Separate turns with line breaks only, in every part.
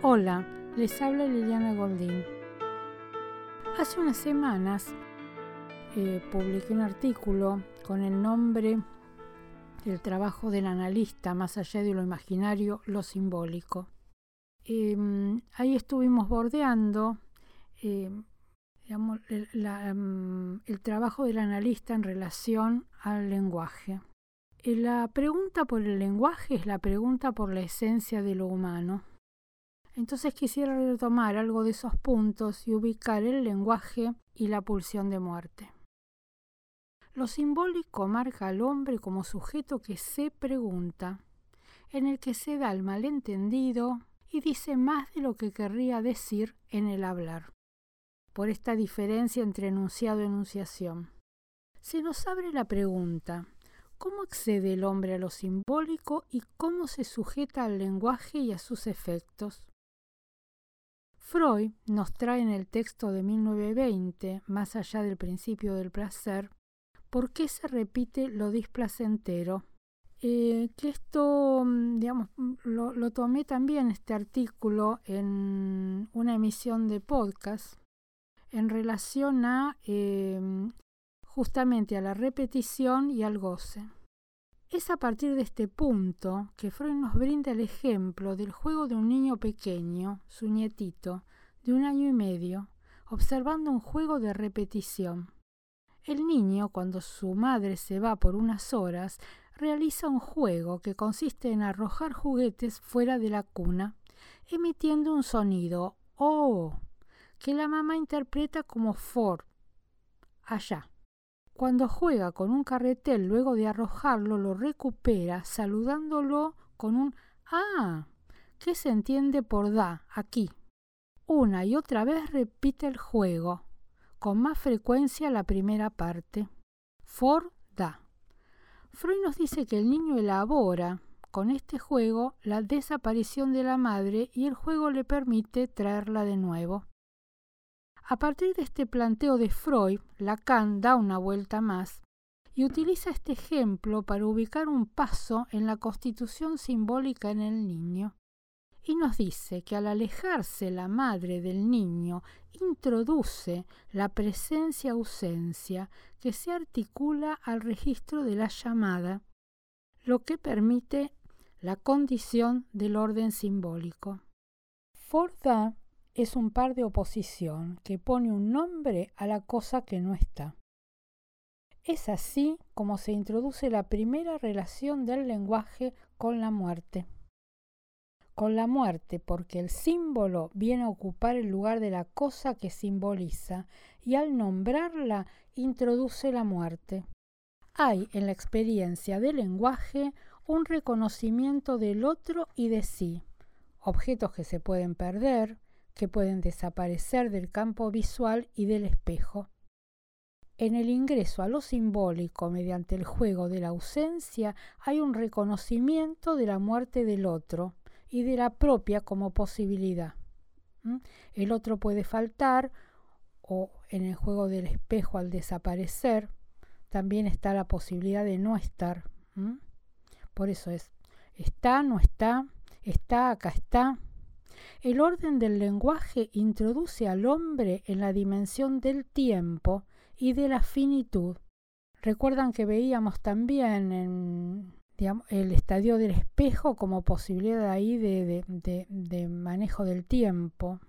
Hola, les habla Liliana Goldín. Hace unas semanas eh, publiqué un artículo con el nombre El trabajo del analista más allá de lo imaginario, lo simbólico. Em, ahí estuvimos bordeando em, em, el trabajo del analista en relación al lenguaje. Eh, la pregunta por el lenguaje es la pregunta por la esencia de lo humano. Entonces quisiera retomar algo de esos puntos y ubicar el lenguaje y la pulsión de muerte. Lo simbólico marca al hombre como sujeto que se pregunta, en el que se da el malentendido y dice más de lo que querría decir en el hablar, por esta diferencia entre enunciado y enunciación. Se nos abre la pregunta, ¿cómo accede el hombre a lo simbólico y cómo se sujeta al lenguaje y a sus efectos? Freud nos trae en el texto de 1920, más allá del principio del placer, por qué se repite lo displacentero. Eh, que esto, mm, digamos, mm, lo, tomé también este artículo en una emisión de podcast en relación a em, justamente a la repetición y al goce. Es a partir de este punto que Freud nos brinda el ejemplo del juego de un niño pequeño, su nietito, de un año y medio, observando un juego de repetición. El niño, cuando su madre se va por unas horas, realiza un juego que consiste en arrojar juguetes fuera de la cuna, emitiendo un sonido oh, que la mamá interpreta como for, allá. Cuando juega con un carretel luego de arrojarlo, lo recupera saludándolo con un ah, que se entiende por da, aquí. Una y otra vez repite el juego, con más frecuencia la primera parte. For da. Freud nos dice que el niño elabora con este juego la desaparición de la madre y el juego le permite traerla de nuevo. A partir de este planteo de Freud, Lacan da una vuelta más y utiliza este ejemplo para ubicar un paso en la constitución simbólica en el niño. Y nos dice que al alejarse la madre del niño, introduce la presencia-ausencia que se articula al registro de la llamada, lo que permite la condición del orden simbólico. Forda es un par de oposición que pone un nombre a la cosa que no está. Es así como se introduce la primera relación del lenguaje con la muerte. Con la muerte porque el símbolo viene a ocupar el lugar de la cosa que simboliza y al nombrarla introduce la muerte. Hay en la experiencia del lenguaje un reconocimiento del otro y de sí, objetos que se pueden perder, que pueden desaparecer del campo visual y del espejo. En el ingreso a lo simbólico mediante el juego de la ausencia hay un reconocimiento de la muerte del otro y de la propia como posibilidad. El otro puede faltar o en el juego del espejo al desaparecer también está la posibilidad de no estar. Por eso es, está, no está, está, acá está, el orden del lenguaje introduce al hombre en la dimensión del tiempo y de la finitud. Recuerdan que veíamos también el estadio del espejo como posibilidad ahí de, manejo del tiempo.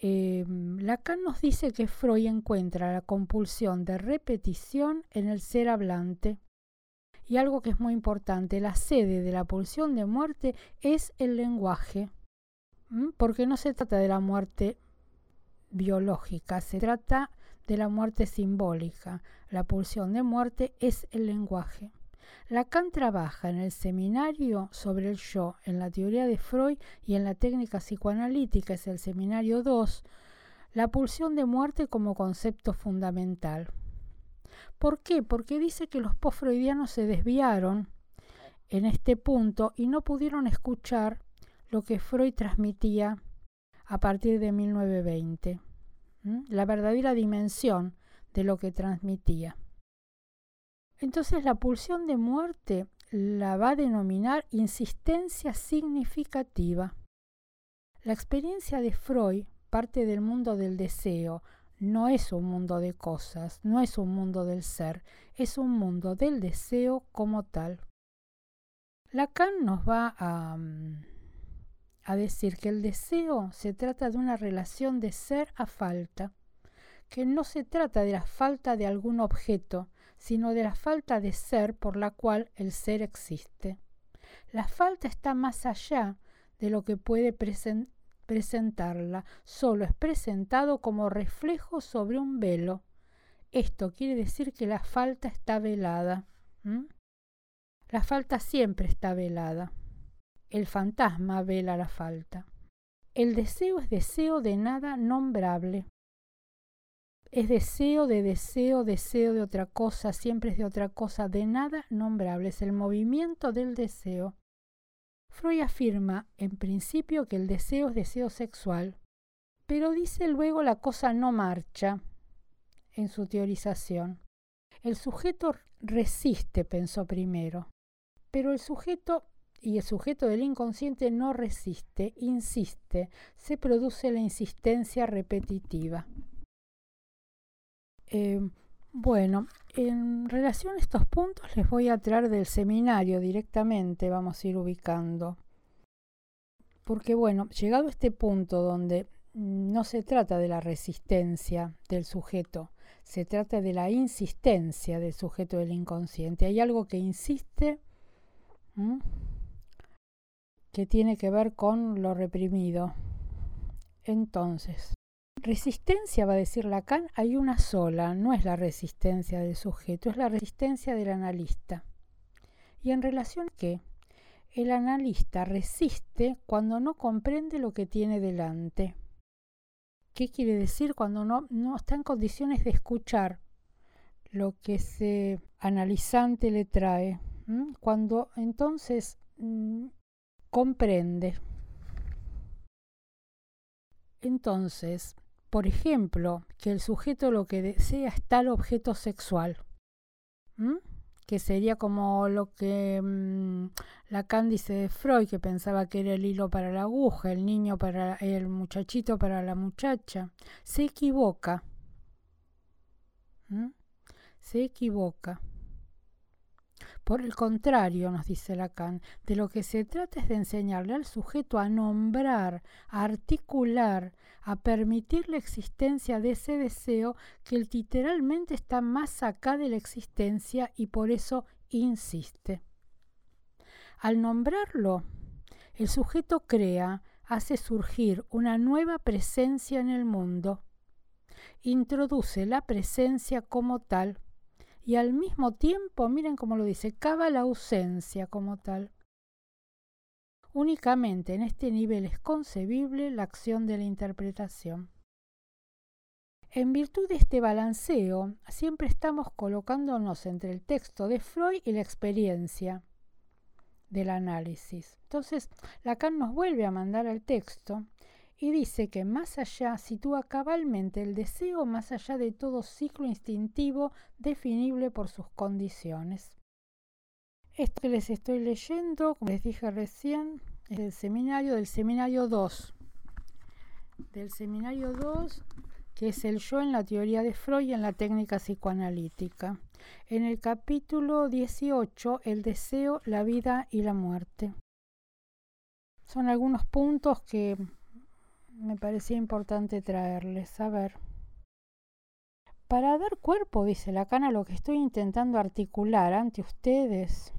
Em, Lacan nos dice que Freud encuentra la compulsión de repetición en el ser hablante. Y algo que es muy importante, la sede de la pulsión de muerte es el lenguaje. Porque no se trata de la muerte biológica, se trata de la muerte simbólica. La pulsión de muerte es el lenguaje. Lacan trabaja en el seminario sobre el yo, en la teoría de Freud y en la técnica psicoanalítica, es el seminario 2, la pulsión de muerte como concepto fundamental. ¿Por qué? Porque dice que los post-freudianos se desviaron en este punto y no pudieron escuchar lo que Freud transmitía a partir de 1920, la verdadera dimensión de lo que transmitía. Entonces la pulsión de muerte la va a denominar insistencia significativa. La experiencia de Freud parte del mundo del deseo, no es un mundo de cosas, no es un mundo del ser, es un mundo del deseo como tal. Lacan nos va a, mm, a decir que el deseo se trata de una relación de ser a falta, que no se trata de la falta de algún objeto, sino de la falta de ser por la cual el ser existe. La falta está más allá de lo que puede presentar presentarla, solo es presentado como reflejo sobre un velo. Esto quiere decir que la falta está velada. La falta siempre está velada. El fantasma vela la falta. El deseo es deseo de nada nombrable. Es deseo de deseo, deseo de otra cosa, siempre es de otra cosa, de nada nombrable. Es el movimiento del deseo. Freud afirma, en principio, que el deseo es deseo sexual, pero dice luego la cosa no marcha en su teorización. El sujeto resiste, pensó primero, pero el sujeto y el sujeto del inconsciente no resiste, insiste, se produce la insistencia repetitiva. Eh, bueno, en relación a estos puntos les voy a traer del seminario directamente, vamos a ir ubicando. Porque bueno, llegado a este punto donde no se trata de la resistencia del sujeto, se trata de la insistencia del sujeto del inconsciente. Hay algo que insiste que tiene que ver con lo reprimido. Entonces, Resistencia, va a decir Lacan, hay una sola, no es la resistencia del sujeto, es la resistencia del analista. ¿Y en relación a qué? El analista resiste cuando no comprende lo que tiene delante. ¿Qué quiere decir cuando no, no está en condiciones de escuchar lo que ese analizante le trae? Cuando entonces mm, comprende. Entonces, por ejemplo, que el sujeto lo que desea es tal objeto sexual, que sería como lo que mm, la cándice de Freud, que pensaba que era el hilo para la aguja, el niño para el muchachito para la muchacha, se equivoca. Se equivoca. Por el contrario, nos dice Lacan, de lo que se trata es de enseñarle al sujeto a nombrar, a articular, a permitir la existencia de ese deseo que literalmente está más acá de la existencia y por eso insiste. Al nombrarlo, el sujeto crea, hace surgir una nueva presencia en el mundo, introduce la presencia como tal y al mismo tiempo, miren cómo lo dice, cava la ausencia como tal. Únicamente en este nivel es concebible la acción de la interpretación. En virtud de este balanceo, siempre estamos colocándonos entre el texto de Freud y la experiencia del análisis. Entonces, Lacan nos vuelve a mandar al texto y dice que más allá sitúa cabalmente el deseo más allá de todo ciclo instintivo definible por sus condiciones. Esto que les estoy leyendo, como les dije recién, es del seminario del seminario 2. Del seminario 2, que es el yo en la teoría de Freud y en la técnica psicoanalítica. En el capítulo 18, el deseo, la vida y la muerte. Son algunos puntos que me parecía importante traerles. A ver. Para dar cuerpo, dice la cana, lo que estoy intentando articular ante ustedes,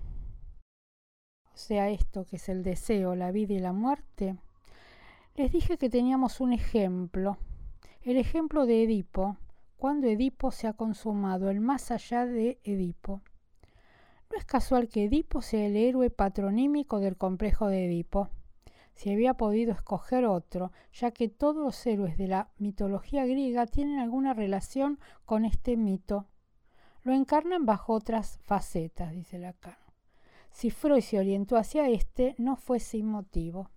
o sea, esto que es el deseo, la vida y la muerte, les dije que teníamos un ejemplo, el ejemplo de Edipo, cuando Edipo se ha consumado, el más allá de Edipo. No es casual que Edipo sea el héroe patronímico del complejo de Edipo si había podido escoger otro, ya que todos los héroes de la mitología griega tienen alguna relación con este mito. Lo encarnan bajo otras facetas, dice Lacan. Si Freud se orientó hacia este, no fue sin motivo.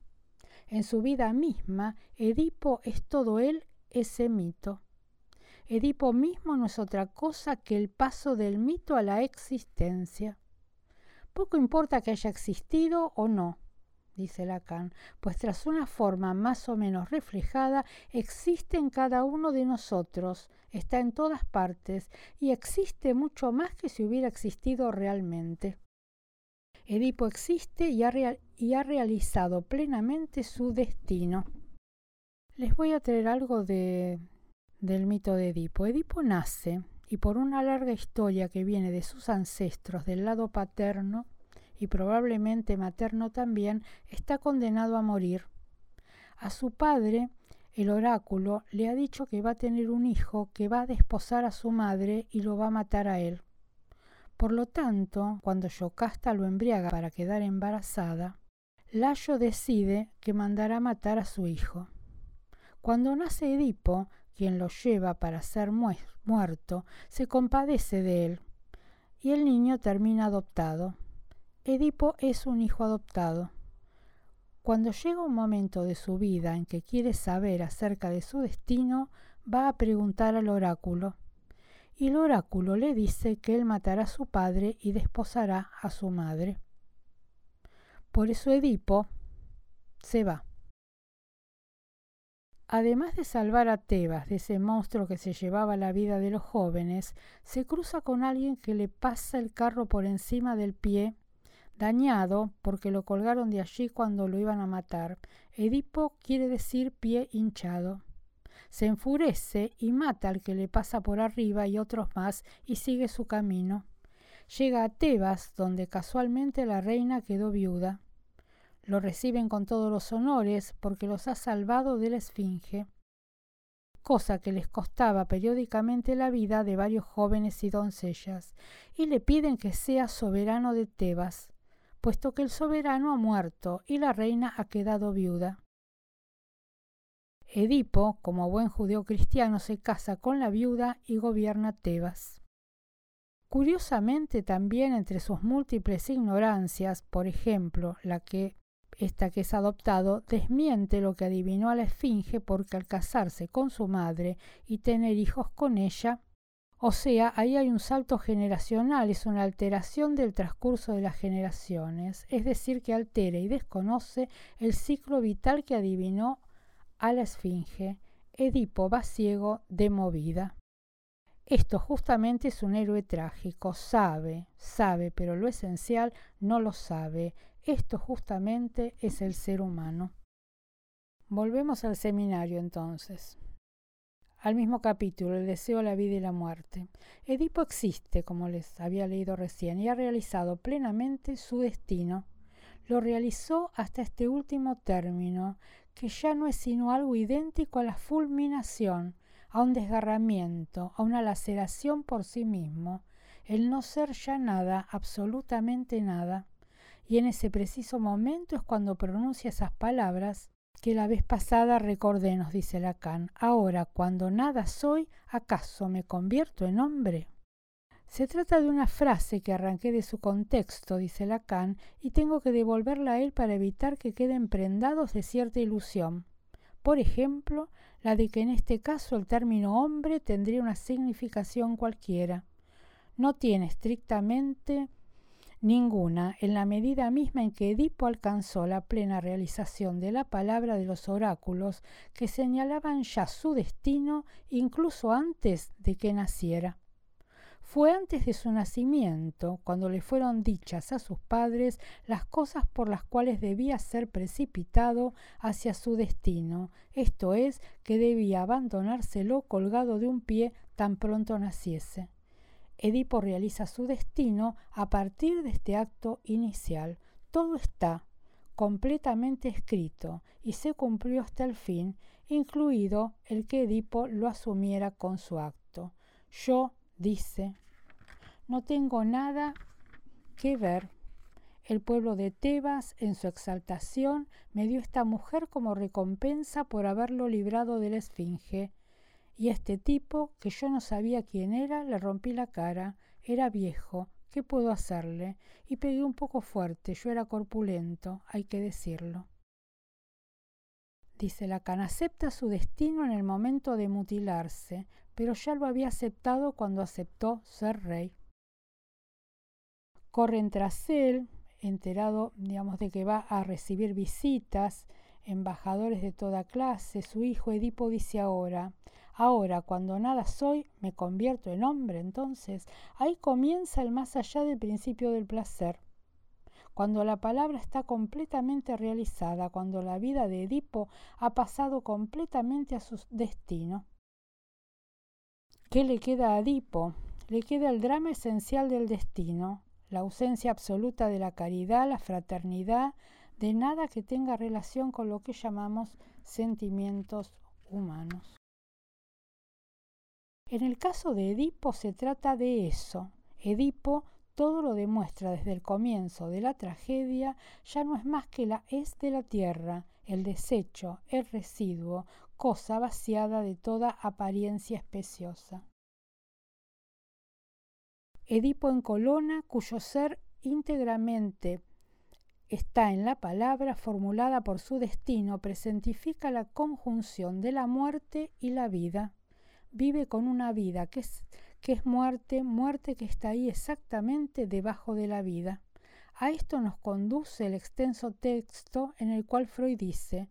En su vida misma, Edipo es todo él ese mito. Edipo mismo no es otra cosa que el paso del mito a la existencia. Poco importa que haya existido o no, dice Lacan, pues tras una forma más o menos reflejada, existe en cada uno de nosotros, está en todas partes y existe mucho más que si hubiera existido realmente. Edipo existe y ha, realizado plenamente su destino. Les voy a traer algo de, del mito de Edipo. Edipo nace y por una larga historia que viene de sus ancestros del lado paterno y probablemente materno también, está condenado a morir. A su padre, el oráculo, le ha dicho que va a tener un hijo que va a desposar a su madre y lo va a matar a él. Por lo tanto, cuando Yocasta lo embriaga para quedar embarazada, Layo decide que mandará matar a su hijo. Cuando nace Edipo, quien lo lleva para ser muerto, se compadece de él, y el niño termina adoptado. Edipo es un hijo adoptado. Cuando llega un momento de su vida en que quiere saber acerca de su destino, va a preguntar al oráculo, y el oráculo le dice que él matará a su padre y desposará a su madre. Por eso Edipo se va. Además de salvar a Tebas de ese monstruo que se llevaba la vida de los jóvenes, se cruza con alguien que le pasa el carro por encima del pie, dañado porque lo colgaron de allí cuando lo iban a matar. Edipo quiere decir pie hinchado. Se enfurece y mata al que le pasa por arriba y otros más y sigue su camino. Llega a Tebas, donde casualmente la reina quedó viuda. Lo reciben con todos los honores porque los ha salvado de la Esfinge, cosa que les costaba periódicamente la vida de varios jóvenes y doncellas, y le piden que sea soberano de Tebas, puesto que el soberano ha muerto y la reina ha quedado viuda. Edipo, como buen judío cristiano, se casa con la viuda y gobierna Tebas. Curiosamente también entre sus múltiples ignorancias, por ejemplo, la que esta que es adoptado desmiente lo que adivinó a la esfinge porque al casarse con su madre y tener hijos con ella, o sea, ahí hay un salto generacional, es una alteración del transcurso de las generaciones, es decir, que altera y desconoce el ciclo vital que adivinó a la esfinge. Edipo va ciego de movida. Esto justamente es un héroe trágico, sabe, sabe, pero lo esencial no lo sabe, esto justamente es el ser humano. Volvemos al seminario entonces. Al mismo capítulo, el deseo, la vida y la muerte. Edipo existe, como les había leído recién, y ha realizado plenamente su destino. Lo realizó hasta este último término, que ya no es sino algo idéntico a la fulminación, a un desgarramiento, a una laceración por sí mismo, el no ser ya nada, absolutamente nada y en ese preciso momento es cuando pronuncia esas palabras que la vez pasada recordé, nos dice Lacan. Ahora, cuando nada soy, ¿acaso me convierto en hombre? Se trata de una frase que arranqué de su contexto, dice Lacan, y tengo que devolverla a él para evitar que queden prendados de cierta ilusión. Por ejemplo, la de que en este caso el término hombre tendría una significación cualquiera. No tiene estrictamente Ninguna, en la medida misma en que Edipo alcanzó la plena realización de la palabra de los oráculos que señalaban ya su destino incluso antes de que naciera. Fue antes de su nacimiento, cuando le fueron dichas a sus padres las cosas por las cuales debía ser precipitado hacia su destino, esto es, que debía abandonárselo colgado de un pie tan pronto naciese. Edipo realiza su destino a partir de este acto inicial. Todo está completamente escrito y se cumplió hasta el fin, incluido el que Edipo lo asumiera con su acto. Yo, dice, no tengo nada que ver. El pueblo de Tebas, en su exaltación, me dio esta mujer como recompensa por haberlo librado de la Esfinge. Y este tipo, que yo no sabía quién era, le rompí la cara. Era viejo. ¿Qué puedo hacerle? Y pegué un poco fuerte. Yo era corpulento, hay que decirlo. Dice Lacan, acepta su destino en el momento de mutilarse, pero ya lo había aceptado cuando aceptó ser rey. Corren tras él, enterado, digamos, de que va a recibir visitas, embajadores de toda clase, su hijo Edipo dice ahora, ahora cuando nada soy, me convierto en hombre, entonces ahí comienza el más allá del principio del placer. Cuando la palabra está completamente realizada, cuando la vida de Edipo ha pasado completamente a su destino. ¿Qué le queda a Edipo? Le queda el drama esencial del destino, la ausencia absoluta de la caridad, la fraternidad, de nada que tenga relación con lo que llamamos sentimientos humanos. En el caso de Edipo se trata de eso. Edipo todo lo demuestra desde el comienzo de la tragedia, ya no es más que la es de la tierra, el desecho, el residuo, cosa vaciada de toda apariencia especiosa. Edipo en Colona, cuyo ser íntegramente está en la palabra formulada por su destino, presentifica la conjunción de la muerte y la vida. Vive con una vida que es, que es muerte, muerte que está ahí exactamente debajo de la vida. A esto nos conduce el extenso texto en el cual Freud dice,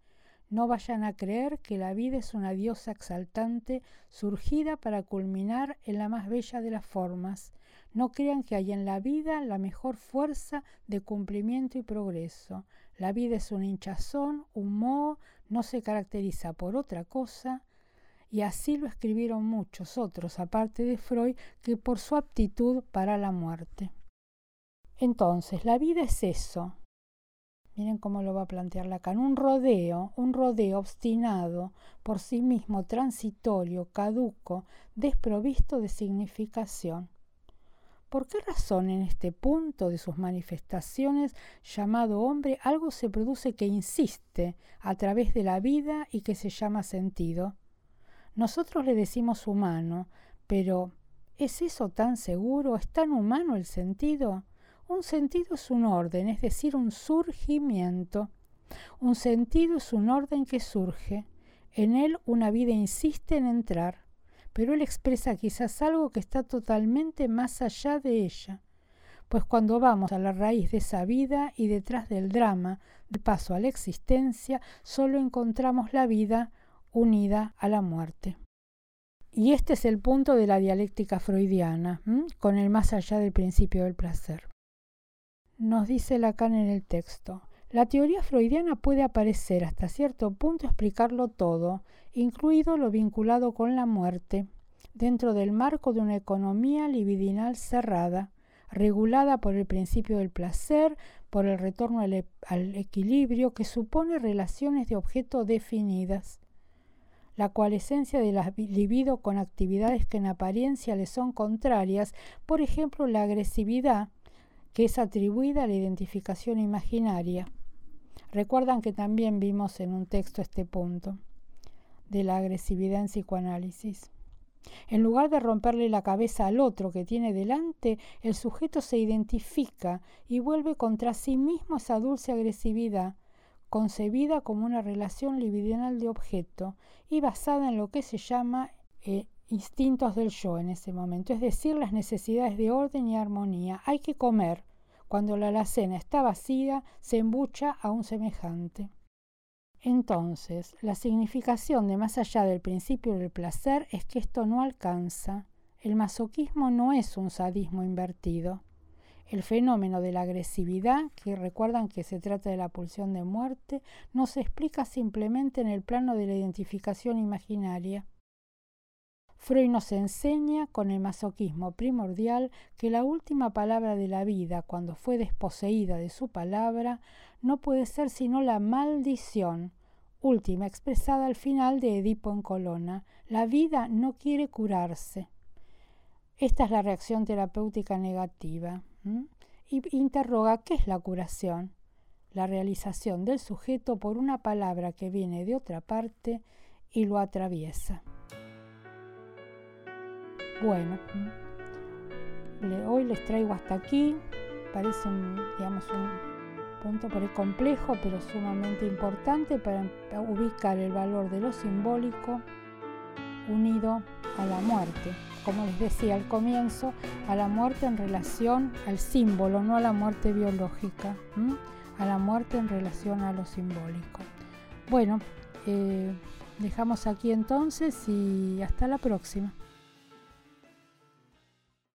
no vayan a creer que la vida es una diosa exaltante surgida para culminar en la más bella de las formas, no crean que hay en la vida la mejor fuerza de cumplimiento y progreso. La vida es un hinchazón, un moho, no se caracteriza por otra cosa, y así lo escribieron muchos otros, aparte de Freud, que por su aptitud para la muerte. Entonces, la vida es eso. Miren cómo lo va a plantear Lacan. Un rodeo, un rodeo obstinado, por sí mismo transitorio, caduco, desprovisto de significación. ¿Por qué razón en este punto de sus manifestaciones llamado hombre algo se produce que insiste a través de la vida y que se llama sentido? Nosotros le decimos humano, pero ¿es eso tan seguro? ¿Es tan humano el sentido? Un sentido es un orden, es decir, un surgimiento. Un sentido es un orden que surge. En él una vida insiste en entrar pero él expresa quizás algo que está totalmente más allá de ella. Pues cuando vamos a la raíz de esa vida y detrás del drama, de paso a la existencia, solo encontramos la vida unida a la muerte. Y este es el punto de la dialéctica freudiana, con el más allá del principio del placer. Nos dice Lacan en el texto, la teoría freudiana puede aparecer hasta cierto punto explicarlo todo, incluido lo vinculado con la muerte, dentro del marco de una economía libidinal cerrada, regulada por el principio del placer, por el retorno al, equilibrio que supone relaciones de objeto definidas, la cual esencia de la libido con actividades que en apariencia le son contrarias, por ejemplo la agresividad, que es atribuida a la identificación imaginaria. Recuerdan que también vimos en un texto este punto de la agresividad en psicoanálisis. En lugar de romperle la cabeza al otro que tiene delante, el sujeto se identifica y vuelve contra sí mismo esa dulce agresividad, concebida como una relación libidinal de objeto y basada en lo que se llama eh, instintos del yo en ese momento, es decir, las necesidades de orden y armonía. Hay que comer, cuando la alacena está vacía, se embucha a un semejante. Entonces, la significación de más allá del principio del placer es que esto no alcanza. El masoquismo no es un sadismo invertido. El fenómeno de la agresividad, que recuerdan que se trata de la pulsión de muerte, no se explica simplemente en el plano de la identificación imaginaria. Freud nos enseña con el masoquismo primordial que la última palabra de la vida, cuando fue desposeída de su palabra, no puede ser sino la maldición, última expresada al final de Edipo en Colona. La vida no quiere curarse. Esta es la reacción terapéutica negativa. Y interroga qué es la curación. La realización del sujeto por una palabra que viene de otra parte y lo atraviesa. Bueno, hoy les traigo hasta aquí. Parece un, digamos, un punto por el complejo, pero sumamente importante para ubicar el valor de lo simbólico unido a la muerte. Como les decía al comienzo, a la muerte en relación al símbolo, no a la muerte biológica, a la muerte en relación a lo simbólico. Bueno, eh, dejamos aquí entonces y hasta la próxima.